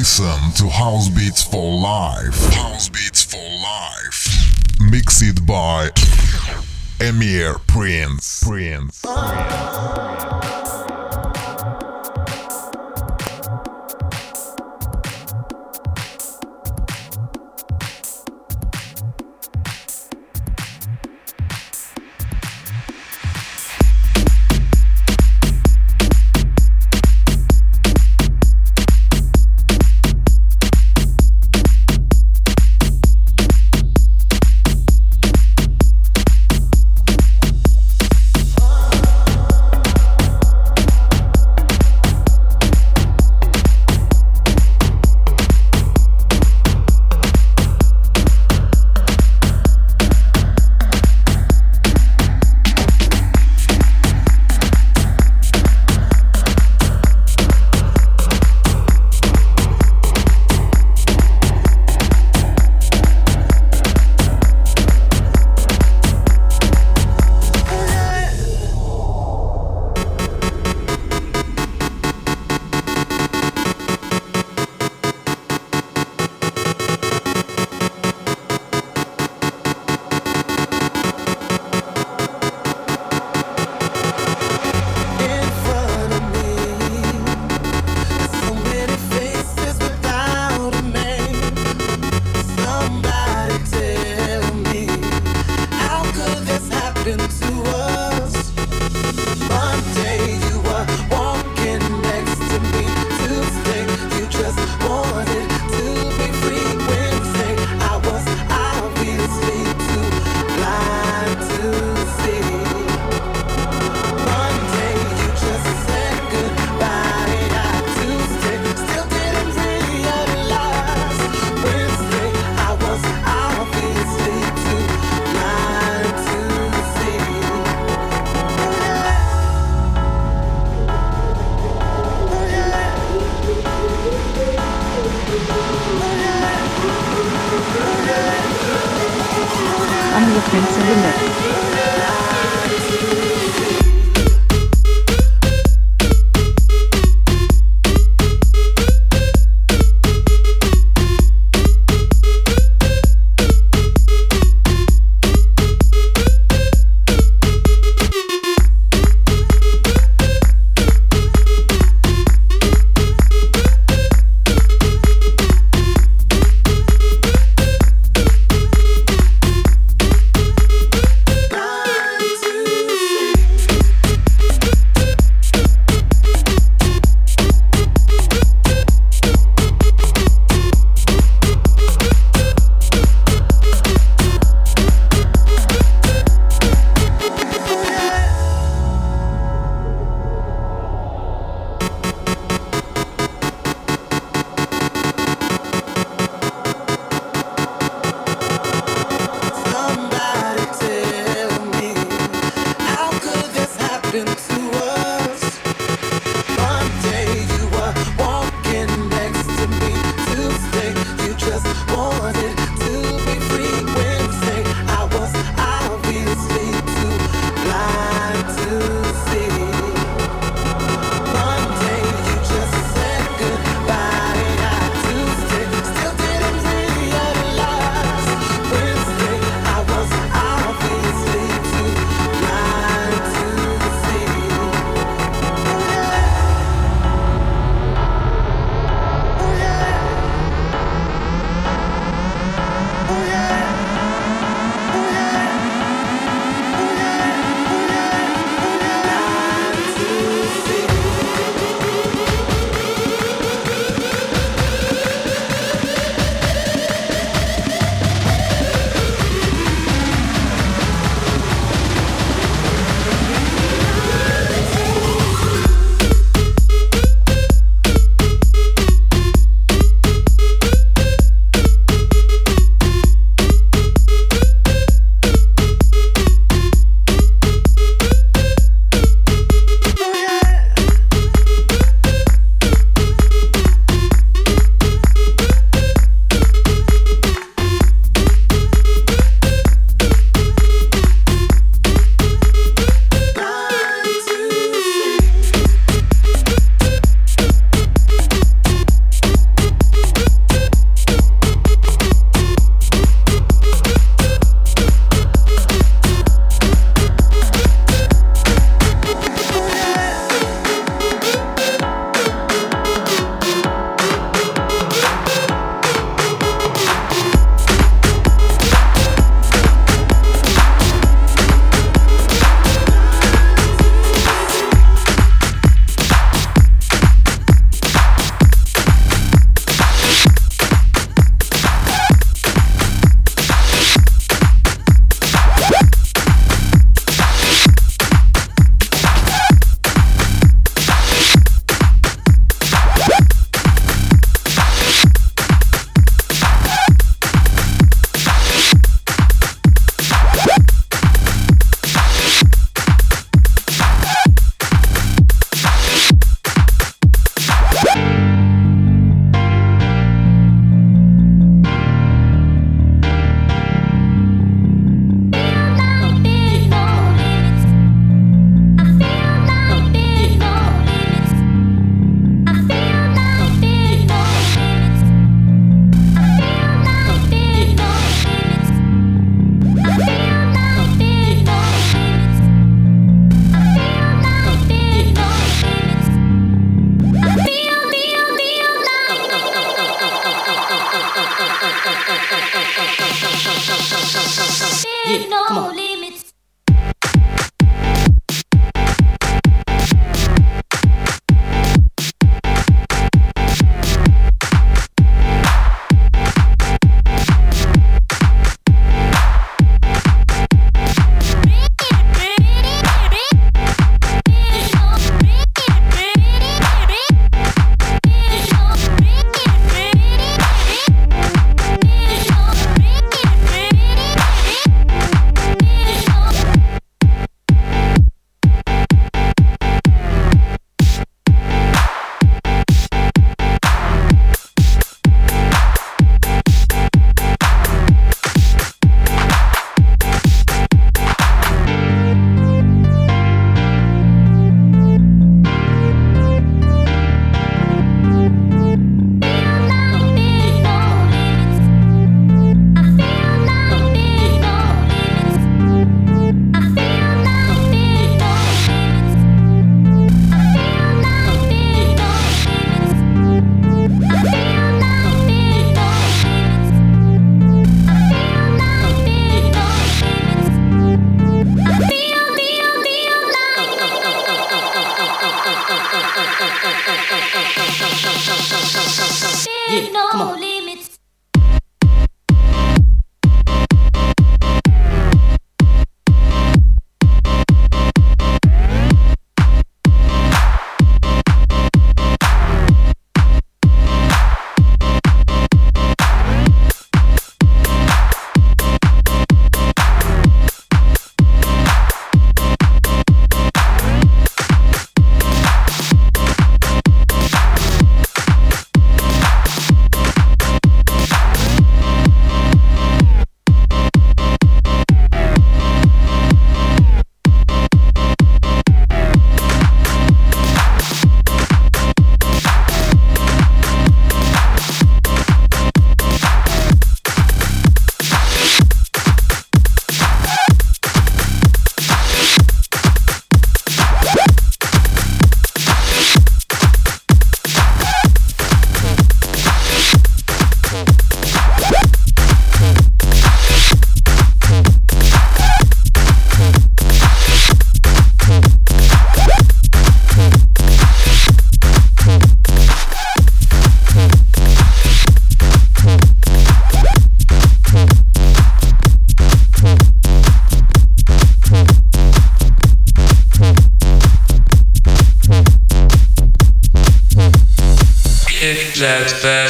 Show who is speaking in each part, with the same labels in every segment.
Speaker 1: Listen to House Beats for Life. House Beats for Life. Mixed by Emir Prince. Prince. Prince.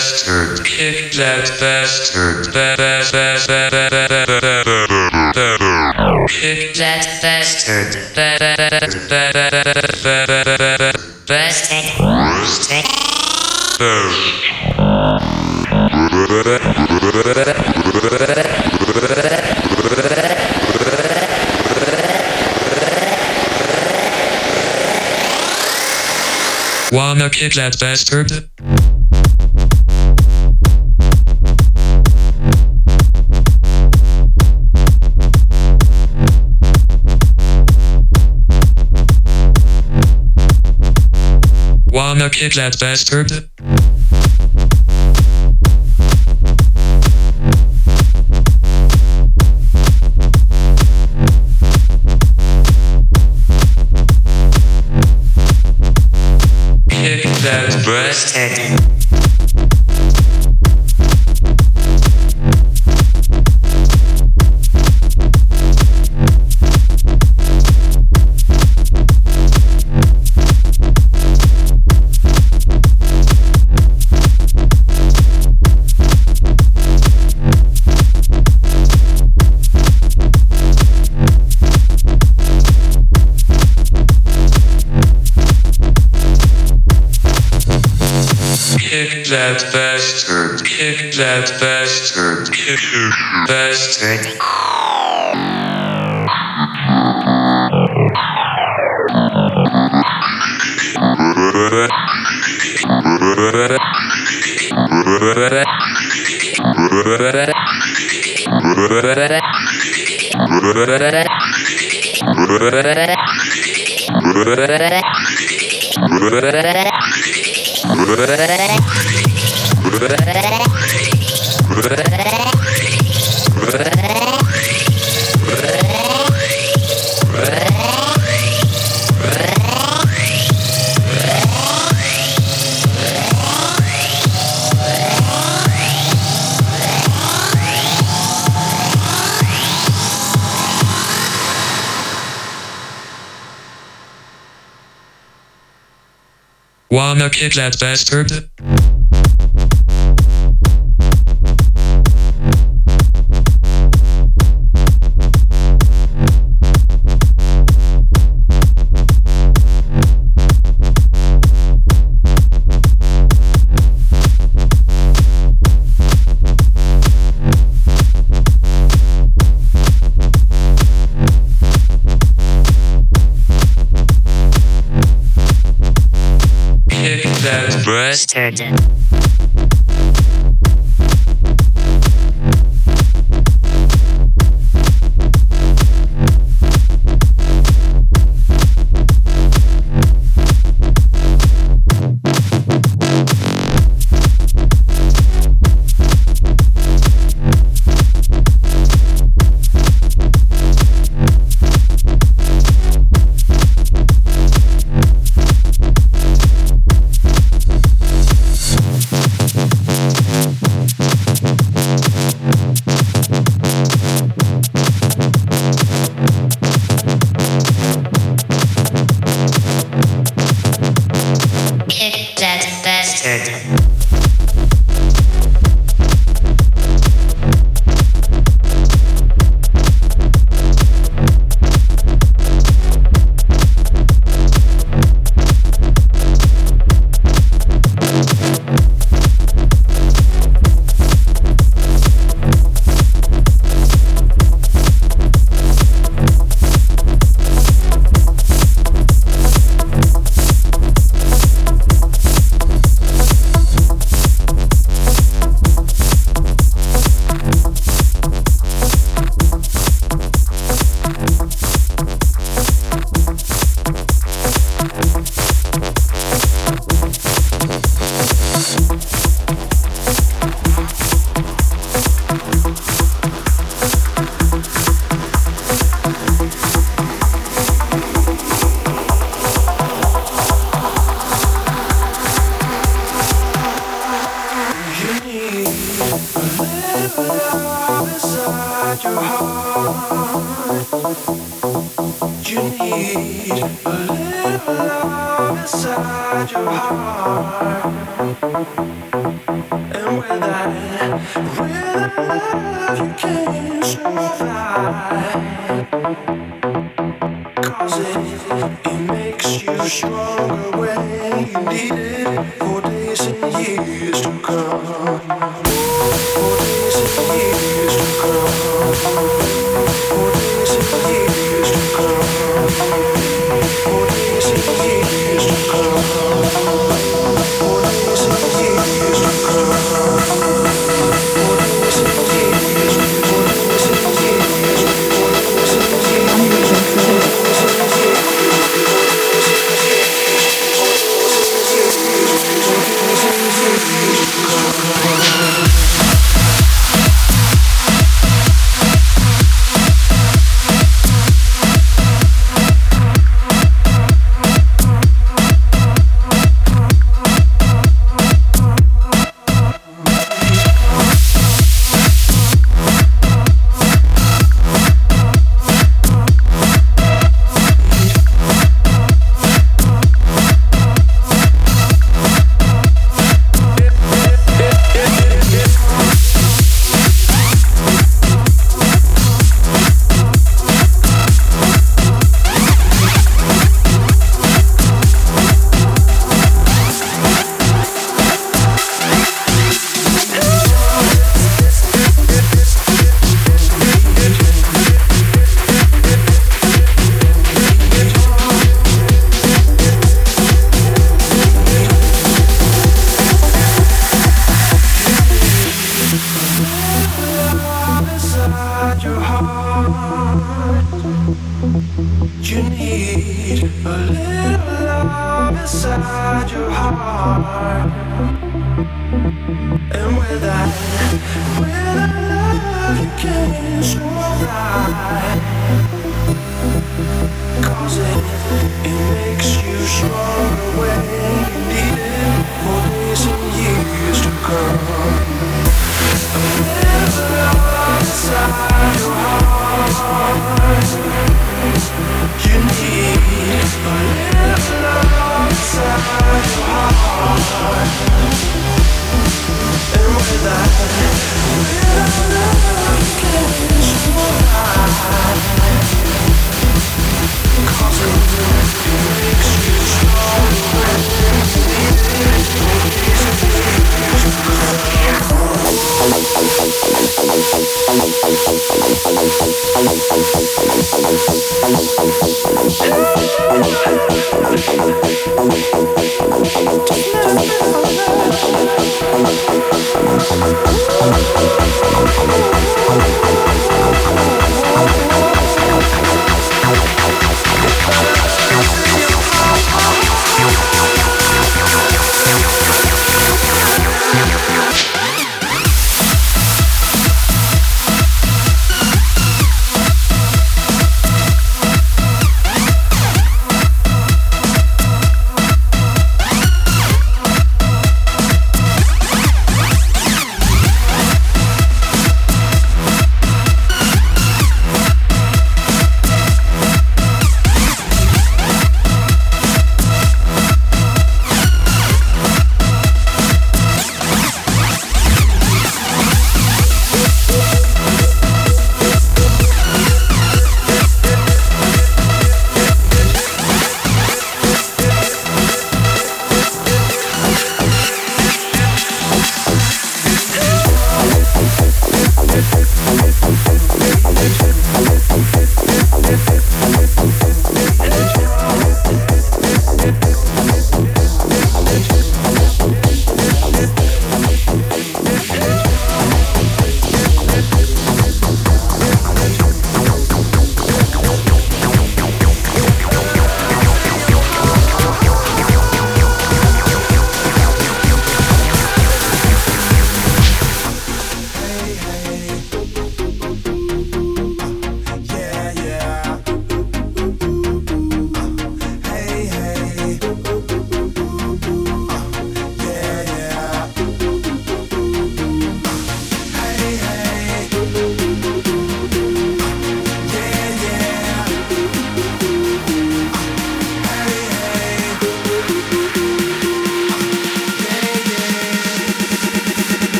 Speaker 2: bastard, kick that bastard, kick that bastard, bastard, Wanna kick that bastard? Kijk a kid, that bastard. Kick. That bastard. Kick that bastard. Kick bastard. Brrrr. Wanna
Speaker 3: kick that bastard?
Speaker 4: Virgin.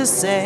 Speaker 5: To say.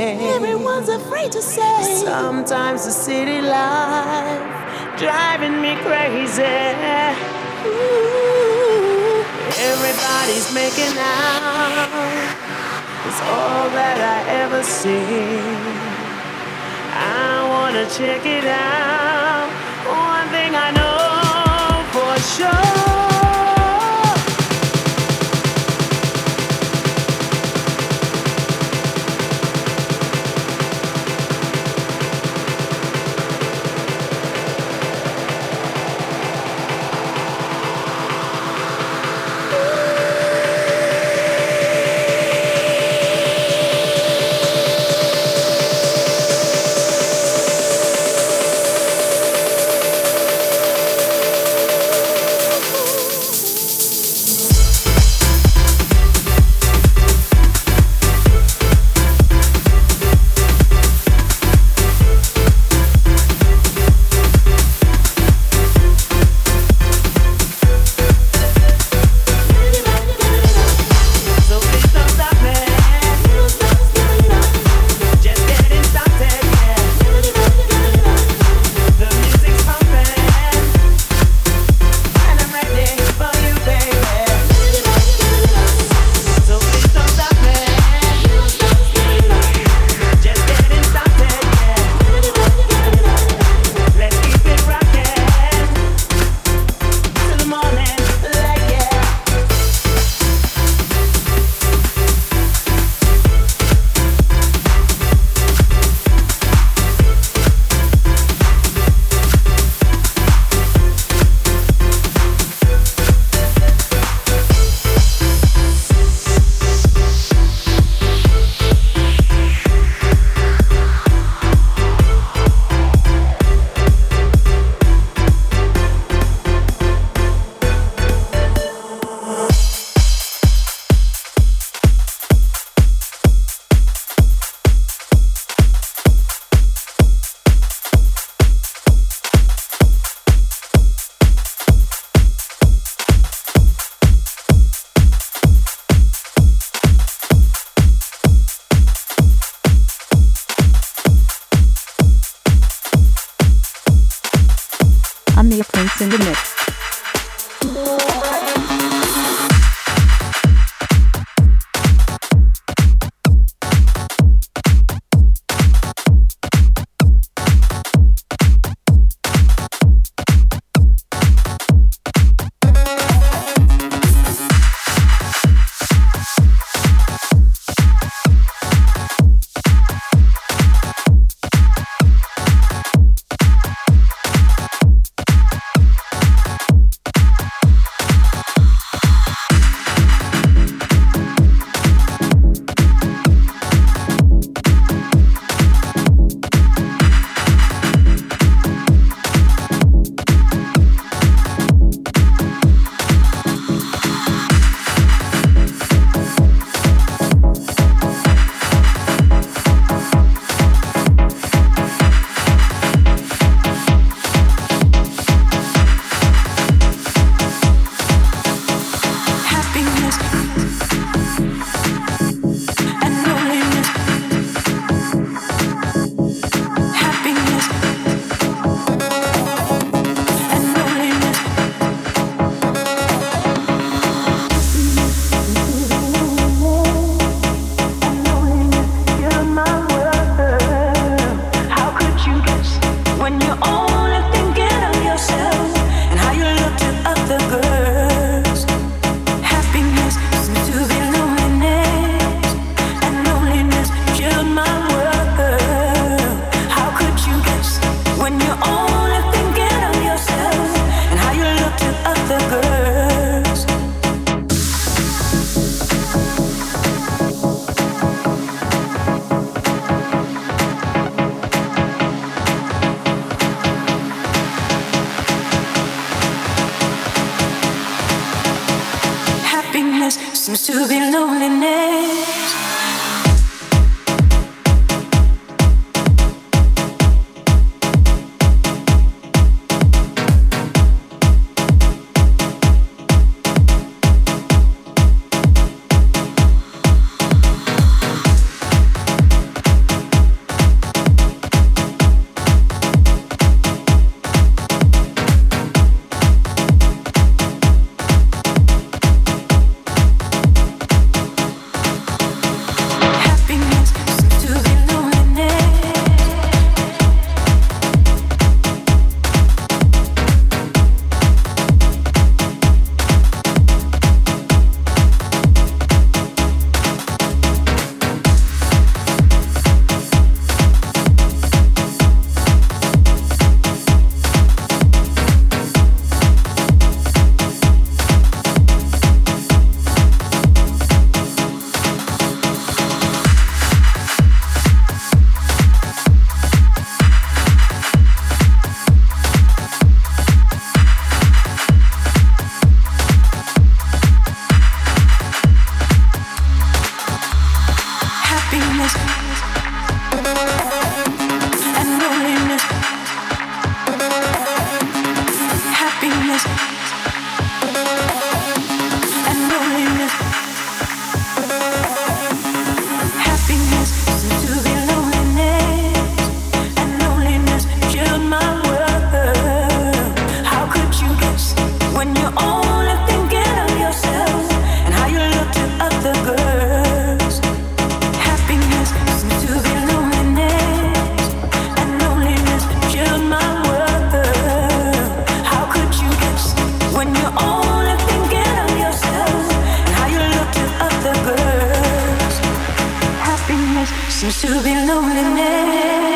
Speaker 5: seems to
Speaker 6: be loneliness.